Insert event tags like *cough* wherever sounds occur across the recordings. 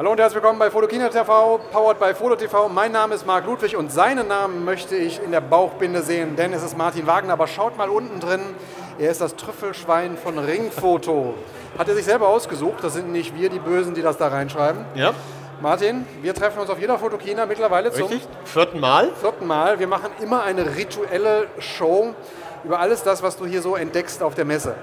Hallo und herzlich willkommen bei Fotokina TV, powered by Foto TV. Mein Name ist Marc Ludwig und seinen Namen möchte ich in der Bauchbinde sehen, denn es ist Martin Wagner. Aber schaut mal unten drin, er ist das Trüffelschwein von Ringfoto. Hat er sich selber ausgesucht, das sind nicht wir, die Bösen, die das da reinschreiben. Ja. Martin, wir treffen uns auf jeder Fotokina mittlerweile zum Richtig? Vierten Mal. vierten Mal. Wir machen immer eine rituelle Show über alles das, was du hier so entdeckst auf der Messe.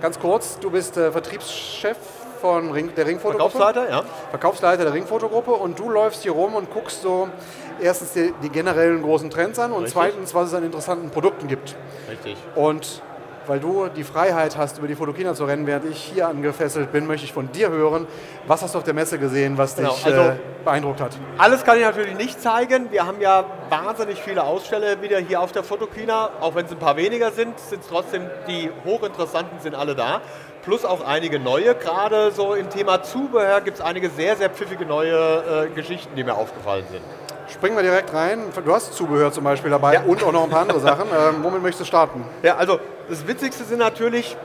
Ganz kurz, du bist äh, Vertriebschef von Ring, der Ringfotogruppe. Verkaufsleiter, ja. Verkaufsleiter der Ringfotogruppe und du läufst hier rum und guckst so erstens die, die generellen großen Trends an und Richtig. zweitens, was es an interessanten Produkten gibt. Richtig. Und weil du die Freiheit hast, über die Fotokina zu rennen, während ich hier angefesselt bin, möchte ich von dir hören, was hast du auf der Messe gesehen, was Genau, dich also- äh, beeindruckt hat. Alles kann ich natürlich nicht zeigen. Wir haben ja wahnsinnig viele Aussteller wieder hier auf der Fotokina. Auch wenn es ein paar weniger sind, sind es trotzdem die hochinteressanten sind alle da. Plus auch einige neue. Gerade so im Thema Zubehör gibt es einige sehr, sehr pfiffige neue äh, Geschichten, die mir aufgefallen sind. Springen wir direkt rein. Du hast Zubehör zum Beispiel dabei Ja. und auch noch ein paar andere Sachen. *laughs* Ähm, womit möchtest du starten? Ja, also das Witzigste sind natürlich,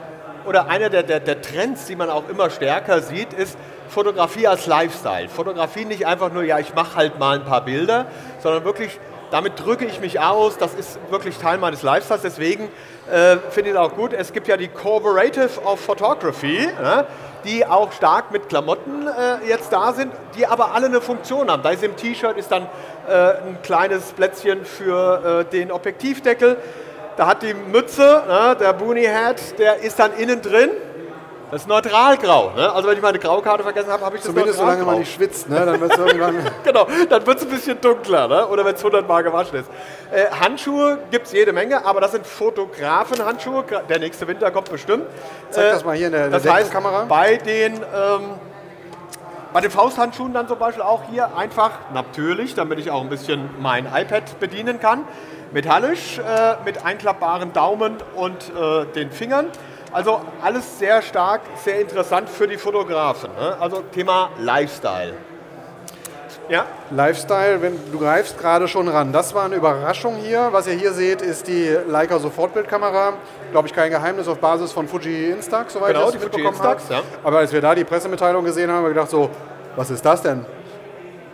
oder einer der, der, der Trends, die man auch immer stärker sieht, ist Fotografie als Lifestyle. Fotografie nicht einfach nur, ja, ich mache halt mal ein paar Bilder, sondern wirklich, damit drücke ich mich aus, das ist wirklich Teil meines Lifestyles. Deswegen äh, finde ich es auch gut, es gibt ja die Cooperative of Photography, ja, die auch stark mit Klamotten äh, jetzt da sind, die aber alle eine Funktion haben. Da ist im T-Shirt ist dann äh, ein kleines Plätzchen für äh, den Objektivdeckel. Da hat die Mütze, ne, der Boonie Hat, der ist dann innen drin. Das ist neutralgrau. Ne? Also wenn ich meine Graukarte vergessen habe, habe ich das Zumindest solange man nicht schwitzt, ne? dann wird es irgendwann... *laughs* Genau, dann wird es ein bisschen dunkler, ne? oder wenn es 100 Mal gewaschen ist. Äh, Handschuhe gibt es jede Menge, aber das sind Fotografen-Handschuhe. Der nächste Winter kommt bestimmt. Zeig Äh, das mal hier in der, in der Das heißt, bei den, ähm, bei den Fausthandschuhen dann zum Beispiel auch hier einfach natürlich, damit ich auch ein bisschen mein iPad bedienen kann, metallisch, äh, mit einklappbaren Daumen und äh, den Fingern. Also alles sehr stark, sehr interessant für die Fotografen. Ne? Also Thema Lifestyle. Ja, Lifestyle, wenn du greifst gerade schon ran. Das war eine Überraschung hier. Was ihr hier seht, ist die Leica Sofortbildkamera. Glaube ich kein Geheimnis auf Basis von Fuji Instax, soweit Genau, ich die das Fuji mitbekommen habe. Instax, ja. Aber als wir da die Pressemitteilung gesehen haben, haben wir gedacht so, was ist das denn?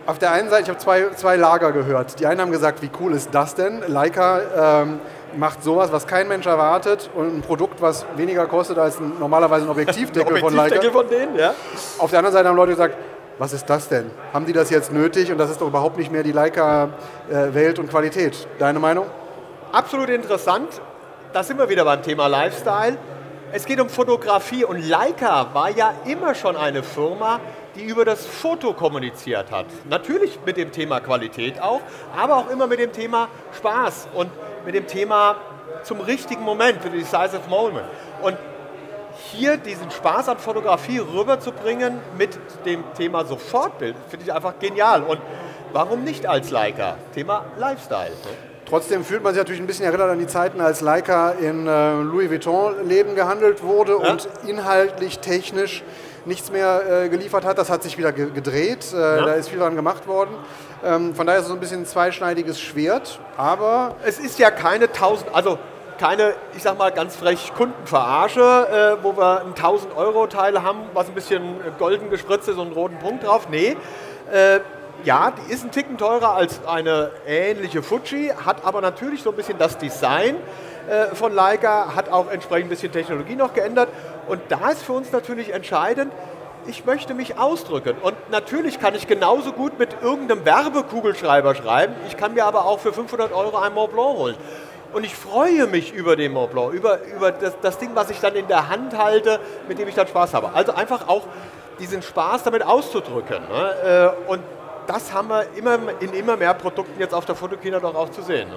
Auf der einen Seite, ich habe zwei, zwei Lager gehört. Die einen haben gesagt, wie cool ist das denn? Leica ähm, macht sowas, was kein Mensch erwartet und ein Produkt, was weniger kostet als ein, normalerweise ein Objektivdeckel *laughs* von Leica. Objektivdeckel von denen, ja. Auf der anderen Seite haben Leute gesagt, was ist das denn? Haben die das jetzt nötig? Und das ist doch überhaupt nicht mehr die Leica-Welt und Qualität. Deine Meinung? Absolut interessant. Da sind wir wieder beim Thema Lifestyle. Es geht um Fotografie und Leica war ja immer schon eine Firma, die über das Foto kommuniziert hat. Natürlich mit dem Thema Qualität auch, aber auch immer mit dem Thema Spaß und mit dem Thema zum richtigen Moment, the decisive moment. Und hier diesen Spaß an Fotografie rüberzubringen mit dem Thema Sofortbild, finde ich einfach genial. Und warum nicht als Leica? Thema Lifestyle. ne? Trotzdem fühlt man sich natürlich ein bisschen erinnert an die Zeiten, als Leica in äh, Louis Vuitton-Leben gehandelt wurde Ja. und inhaltlich, technisch nichts mehr äh, geliefert hat. Das hat sich wieder ge gedreht. Äh, Da ist viel dran gemacht worden. Ähm, von daher ist es so ein bisschen ein zweischneidiges Schwert. Aber Es ist ja keine 1000, also keine, ich sag mal ganz frech, Kundenverarsche, äh, wo wir ein 1000 Euro Teil haben, was ein bisschen golden gespritzt ist und einen roten Punkt drauf. Nee. Äh, ja, die ist ein Ticken teurer als eine ähnliche Fuji, hat aber natürlich so ein bisschen das Design äh, von Leica, hat auch entsprechend ein bisschen Technologie noch geändert. Und da ist für uns natürlich entscheidend, ich möchte mich ausdrücken. Und natürlich kann ich genauso gut mit irgendeinem Werbekugelschreiber schreiben. Ich kann mir aber auch für 500 Euro ein Mont Blanc holen. Und ich freue mich über den Mont Blanc, über, über das, das Ding, was ich dann in der Hand halte, mit dem ich dann Spaß habe. Also einfach auch diesen Spaß damit auszudrücken. Ne? Äh, Und das haben wir immer, in immer mehr Produkten jetzt auf der Fotokina doch auch zu sehen. Ne?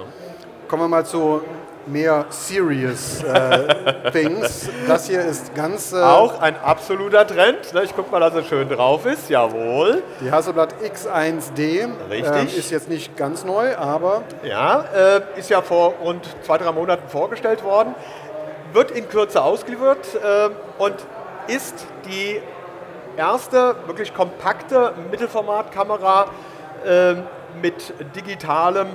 Kommen wir mal zu mehr serious äh, *laughs* things. Das hier ist ganz... Äh, Auch ein absoluter Trend. Ne? Ich gucke mal, dass er schön drauf ist. Jawohl. Die Hasselblad X1D Richtig. ähm, ist jetzt nicht ganz neu, aber Ja, äh, ist ja vor rund zwei, drei Monaten vorgestellt worden, wird in Kürze ausgeliefert äh, und ist die erste wirklich kompakte Mittelformatkamera äh, mit digitalem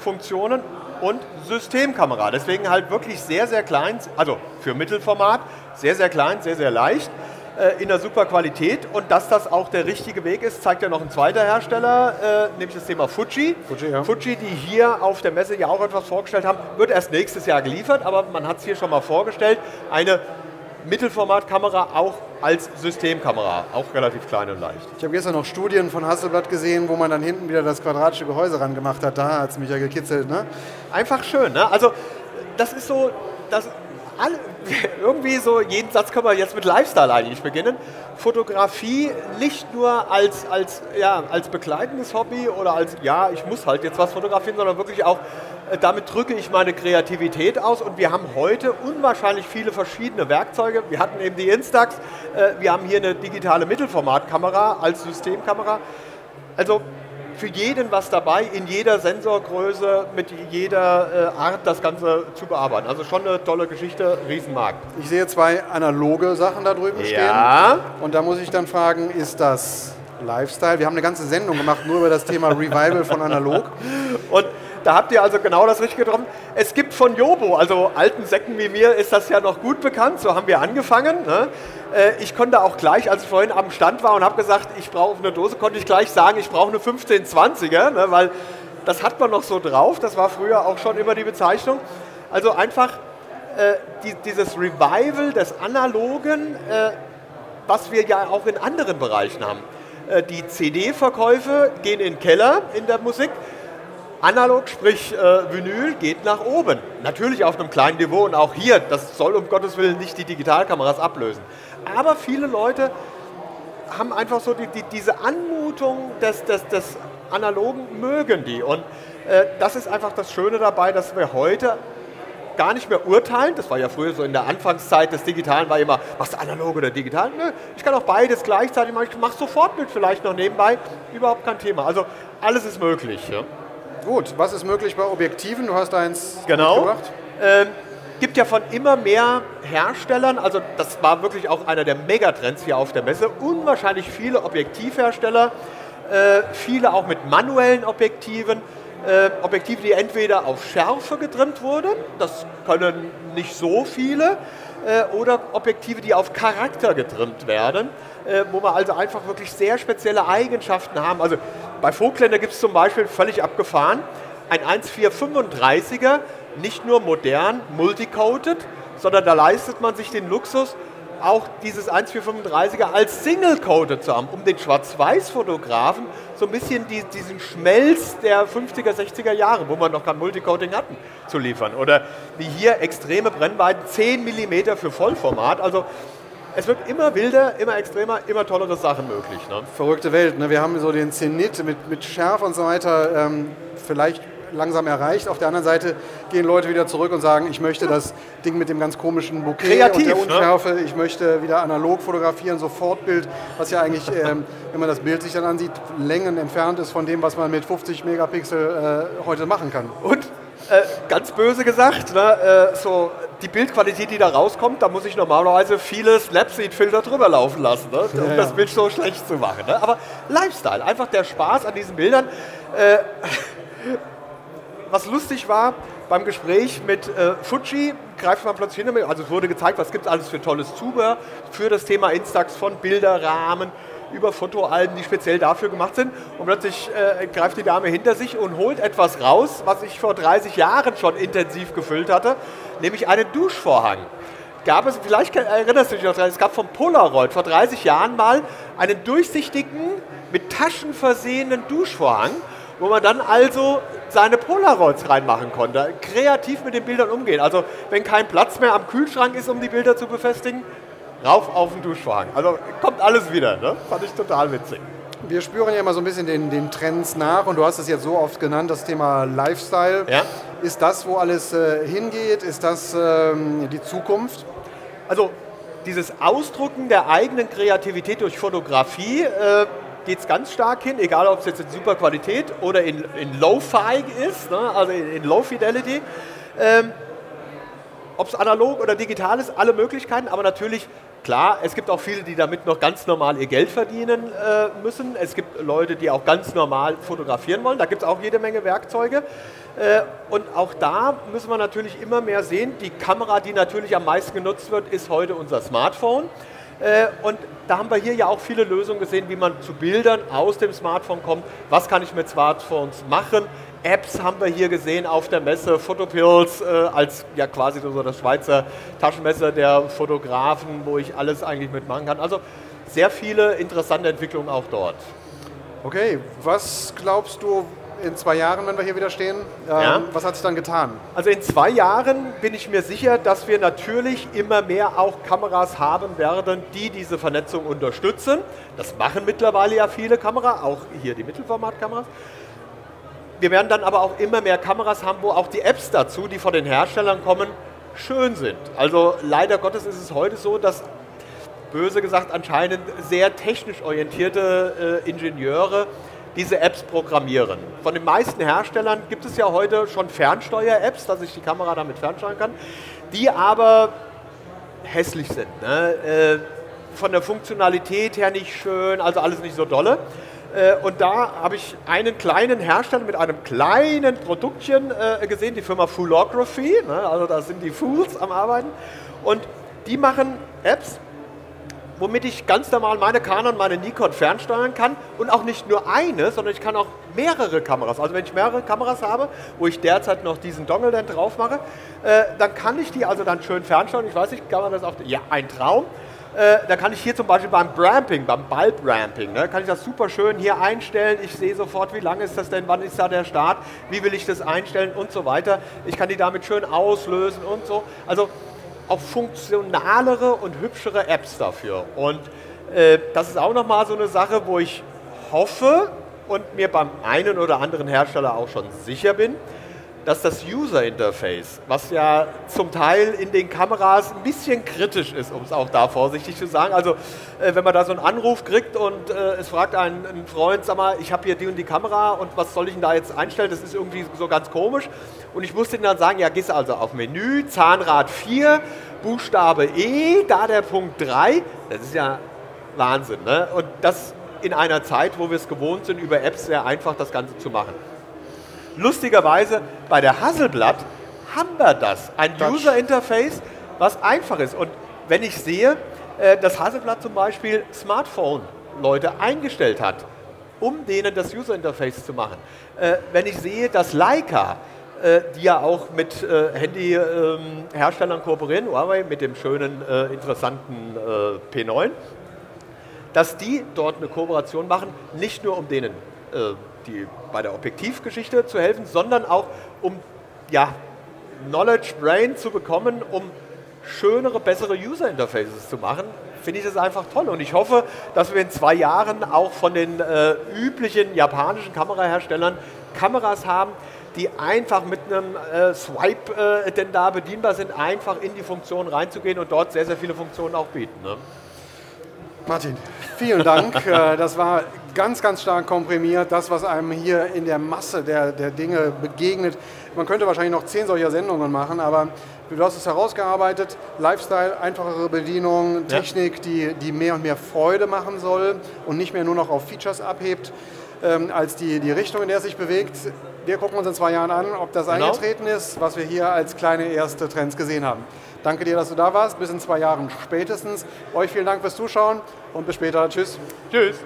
Funktionen und Systemkamera. Deswegen halt wirklich sehr, sehr klein, also für Mittelformat, sehr, sehr klein, sehr, sehr leicht. äh, in einer super Qualität. Und dass das auch der richtige Weg ist, zeigt ja noch ein zweiter Hersteller, äh, nämlich das Thema Fuji. Fuji, ja. Fuji, die hier auf der Messe ja auch etwas vorgestellt haben, wird erst nächstes Jahr geliefert, aber man hat es hier schon mal vorgestellt. Eine Mittelformatkamera auch als Systemkamera, auch relativ klein und leicht. Ich habe gestern noch Studien von Hasselblatt gesehen, wo man dann hinten wieder das quadratische Gehäuse ran gemacht hat. Da hat es mich ja gekitzelt. Ne? Einfach schön, ne? Also das ist so, das alle, *laughs* irgendwie so, jeden Satz können wir jetzt mit Lifestyle eigentlich beginnen. Fotografie nicht nur als, als, ja, als begleitendes Hobby oder als, ja, ich muss halt jetzt was fotografieren, sondern wirklich auch, äh, damit drücke ich meine Kreativität aus und wir haben heute unwahrscheinlich viele verschiedene Werkzeuge. Wir hatten eben die Instax, äh, wir haben hier eine digitale Mittelformatkamera als Systemkamera. Also für jeden was dabei, in jeder Sensorgröße, mit jeder äh, Art das Ganze zu bearbeiten. Also schon eine tolle Geschichte, Riesenmarkt. Ich sehe zwei analoge Sachen da drüben ja. stehen. Und da muss ich dann fragen, ist das Lifestyle? Wir haben eine ganze Sendung gemacht nur über das Thema Revival von analog. Und da habt ihr also genau das Richtige getroffen. Es gibt von Jobo, also alten Säcken wie mir, ist das ja noch gut bekannt. So haben wir angefangen. Ne? Äh, ich konnte auch gleich, als ich vorhin am Stand war und habe gesagt, ich brauche eine Dose, konnte ich gleich sagen, ich brauche eine 1520er, ne? weil das hat man noch so drauf. Das war früher auch schon immer die Bezeichnung. Also einfach äh, die, dieses Revival des Analogen, äh, was wir ja auch in anderen Bereichen haben. Äh, die CD-Verkäufe gehen in den Keller in der Musik. Analog, sprich äh, Vinyl, geht nach oben. Natürlich auf einem kleinen Niveau und auch hier, das soll um Gottes Willen nicht die Digitalkameras ablösen. Aber viele Leute haben einfach so die, die, diese Anmutung des, des, des Analogen, mögen die. Und äh, das ist einfach das Schöne dabei, dass wir heute gar nicht mehr urteilen. Das war ja früher so in der Anfangszeit des Digitalen, war immer, machst du analog oder digital? Nö, ich kann auch beides gleichzeitig machen. Ich mache sofort mit vielleicht noch nebenbei. Überhaupt kein Thema. Also alles ist möglich. Ja. Gut, was ist möglich bei Objektiven? Du hast eins genau. mitgebracht. Ähm, gibt ja von immer mehr Herstellern, also das war wirklich auch einer der Megatrends hier auf der Messe, unwahrscheinlich viele Objektivhersteller, äh, viele auch mit manuellen Objektiven, äh, Objektive, die entweder auf Schärfe getrimmt wurden, das können nicht so viele, äh, oder Objektive, die auf Charakter getrimmt werden, äh, wo wir also einfach wirklich sehr spezielle Eigenschaften haben. Also bei Vogtländer gibt es zum Beispiel völlig abgefahren ein 1435er, nicht nur modern, multicoated, sondern da leistet man sich den Luxus, auch dieses 1435er als Single-Coated zu haben, um den Schwarz-Weiß-Fotografen so ein bisschen die, diesen Schmelz der 50er, 60er Jahre, wo wir noch kein Multicoating hatten, zu liefern. Oder wie hier extreme Brennweiten, 10 mm für Vollformat. Also es wird immer wilder, immer extremer, immer tollere Sachen möglich. Ne? Verrückte Welt. Ne? Wir haben so den Zenit mit, mit Schärfe und so weiter ähm, vielleicht langsam erreicht. Auf der anderen Seite gehen Leute wieder zurück und sagen, ich möchte das Ding mit dem ganz komischen Bouquet Kreativ, und der ne? Unschärfe, ne? ich möchte wieder analog fotografieren, Sofortbild, was ja eigentlich, *laughs* ähm, wenn man das Bild sich dann ansieht, Längen entfernt ist von dem, was man mit 50 Megapixel äh, heute machen kann. Und äh, ganz böse gesagt, ne, äh, so die Bildqualität, die da rauskommt, da muss ich normalerweise viele Snapseed-Filter drüber laufen lassen, ne, um ja, ja. das Bild so schlecht zu machen. Ne? Aber Lifestyle, einfach der Spaß an diesen Bildern. Äh, was lustig war, beim Gespräch mit äh, Fuji greift man plötzlich hin, also es wurde gezeigt, was gibt es alles für tolles Zubehör für das Thema Instax von Bilderrahmen, über Fotoalben, die speziell dafür gemacht sind. Und plötzlich äh, greift die Dame hinter sich und holt etwas raus, was ich vor 30 Jahren schon intensiv gefüllt hatte, nämlich einen Duschvorhang. Gab es, vielleicht erinnerst du dich noch daran, es gab vom Polaroid vor 30 Jahren mal einen durchsichtigen, mit Taschen versehenen Duschvorhang, wo man dann also seine Polaroids reinmachen konnte. Kreativ mit den Bildern umgehen. Also wenn kein Platz mehr am Kühlschrank ist, um die Bilder zu befestigen, rauf auf den Duschvorhang. Also kommt alles wieder, ne? fand ich total witzig. Wir spüren ja immer so ein bisschen den, den Trends nach und du hast es jetzt so oft genannt, das Thema Lifestyle. Ja. Ist das, wo alles äh, hingeht? Ist das ähm, die Zukunft? Also dieses Ausdrucken der eigenen Kreativität durch Fotografie äh, geht es ganz stark hin, egal ob es jetzt in super Qualität oder in, in Low-Fi ist, ne? also in, in Low Fidelity. Ähm, ob es analog oder digital ist, alle Möglichkeiten, aber natürlich Klar, es gibt auch viele, die damit noch ganz normal ihr Geld verdienen äh, müssen. Es gibt Leute, die auch ganz normal fotografieren wollen. Da gibt es auch jede Menge Werkzeuge. Äh, und auch da müssen wir natürlich immer mehr sehen, die Kamera, die natürlich am meisten genutzt wird, ist heute unser Smartphone. Äh, und da haben wir hier ja auch viele Lösungen gesehen, wie man zu Bildern aus dem Smartphone kommt. Was kann ich mit Smartphones machen? Apps haben wir hier gesehen auf der Messe, Photopills äh, als ja quasi so das Schweizer Taschenmesser der Fotografen, wo ich alles eigentlich mitmachen kann. Also sehr viele interessante Entwicklungen auch dort. Okay, was glaubst du in zwei Jahren, wenn wir hier wieder stehen? Ähm, Ja. Was hat sich dann getan? Also in zwei Jahren bin ich mir sicher, dass wir natürlich immer mehr auch Kameras haben werden, die diese Vernetzung unterstützen. Das machen mittlerweile ja viele Kameras, auch hier die Mittelformatkameras. Wir werden dann aber auch immer mehr Kameras haben, wo auch die Apps dazu, die von den Herstellern kommen, schön sind. Also leider Gottes ist es heute so, dass böse gesagt anscheinend sehr technisch orientierte äh, Ingenieure diese Apps programmieren. Von den meisten Herstellern gibt es ja heute schon Fernsteuer-Apps, dass ich die Kamera damit fernsteuern kann, die aber hässlich sind. Ne? Äh, von der Funktionalität her nicht schön, also alles nicht so dolle. Äh, und da habe ich einen kleinen Hersteller mit einem kleinen Produktchen äh, gesehen, die Firma Foolography, ne? also da sind die Fools am Arbeiten. Und die machen Apps, womit ich ganz normal meine Canon, meine Nikon fernsteuern kann und auch nicht nur eine, sondern ich kann auch mehrere Kameras. Also wenn ich mehrere Kameras habe, wo ich derzeit noch diesen Dongle dann drauf mache, äh, dann kann ich die also dann schön fernsteuern. Ich weiß nicht, kann man das auch, ja, ein Traum. Äh, da kann ich hier zum Beispiel beim Bramping, beim Bulb-Ramping, ne, kann ich das super schön hier einstellen. Ich sehe sofort, wie lang ist das denn, wann ist da der Start, wie will ich das einstellen und so weiter. Ich kann die damit schön auslösen und so. Also auch funktionalere und hübschere Apps dafür. Und äh, das ist auch nochmal so eine Sache, wo ich hoffe und mir beim einen oder anderen Hersteller auch schon sicher bin, dass das User Interface, was ja zum Teil in den Kameras ein bisschen kritisch ist, um es auch da vorsichtig zu sagen. Also äh, wenn man da so einen Anruf kriegt und äh, es fragt ein, ein Freund, sag mal, ich habe hier die und die Kamera und was soll ich denn da jetzt einstellen? Das ist irgendwie so ganz komisch. Und ich musste ihm dann sagen, ja, gehst also auf Menü, Zahnrad 4, Buchstabe E, da der Punkt 3. Das ist ja Wahnsinn. Ne? Und das in einer Zeit, wo wir es gewohnt sind, über Apps sehr einfach das Ganze zu machen. Lustigerweise bei der Hasselblatt haben wir das. Ein Touch. User Interface, was einfach ist. Und wenn ich sehe, äh, dass Hasselblatt zum Beispiel Smartphone-Leute eingestellt hat, um denen das User Interface zu machen. Äh, wenn ich sehe, dass Leica, äh, die ja auch mit äh, Handyherstellern kooperieren, Huawei mit dem schönen, äh, interessanten äh, P9, dass die dort eine Kooperation machen, nicht nur um denen die bei der Objektivgeschichte zu helfen, sondern auch um ja, Knowledge Brain zu bekommen, um schönere, bessere User Interfaces zu machen, finde ich das einfach toll. Und ich hoffe, dass wir in zwei Jahren auch von den äh, üblichen japanischen Kameraherstellern Kameras haben, die einfach mit einem äh, Swipe äh, denn da bedienbar sind, einfach in die Funktion reinzugehen und dort sehr, sehr viele Funktionen auch bieten. Ne? Martin, vielen Dank. *laughs* Äh, das war ganz, ganz stark komprimiert. Das, was einem hier in der Masse der, der Dinge begegnet. Man könnte wahrscheinlich noch zehn solcher Sendungen machen, aber du hast es herausgearbeitet. Lifestyle, einfachere Bedienung, Ja. Technik, die, die mehr und mehr Freude machen soll und nicht mehr nur noch auf Features abhebt, ähm, als die, die Richtung, in der es sich bewegt. Wir gucken uns in zwei Jahren an, ob das Genau. eingetreten ist, was wir hier als kleine erste Trends gesehen haben. Danke dir, dass du da warst. Bis in zwei Jahren spätestens. Euch vielen Dank fürs Zuschauen und bis später. Tschüss. Tschüss.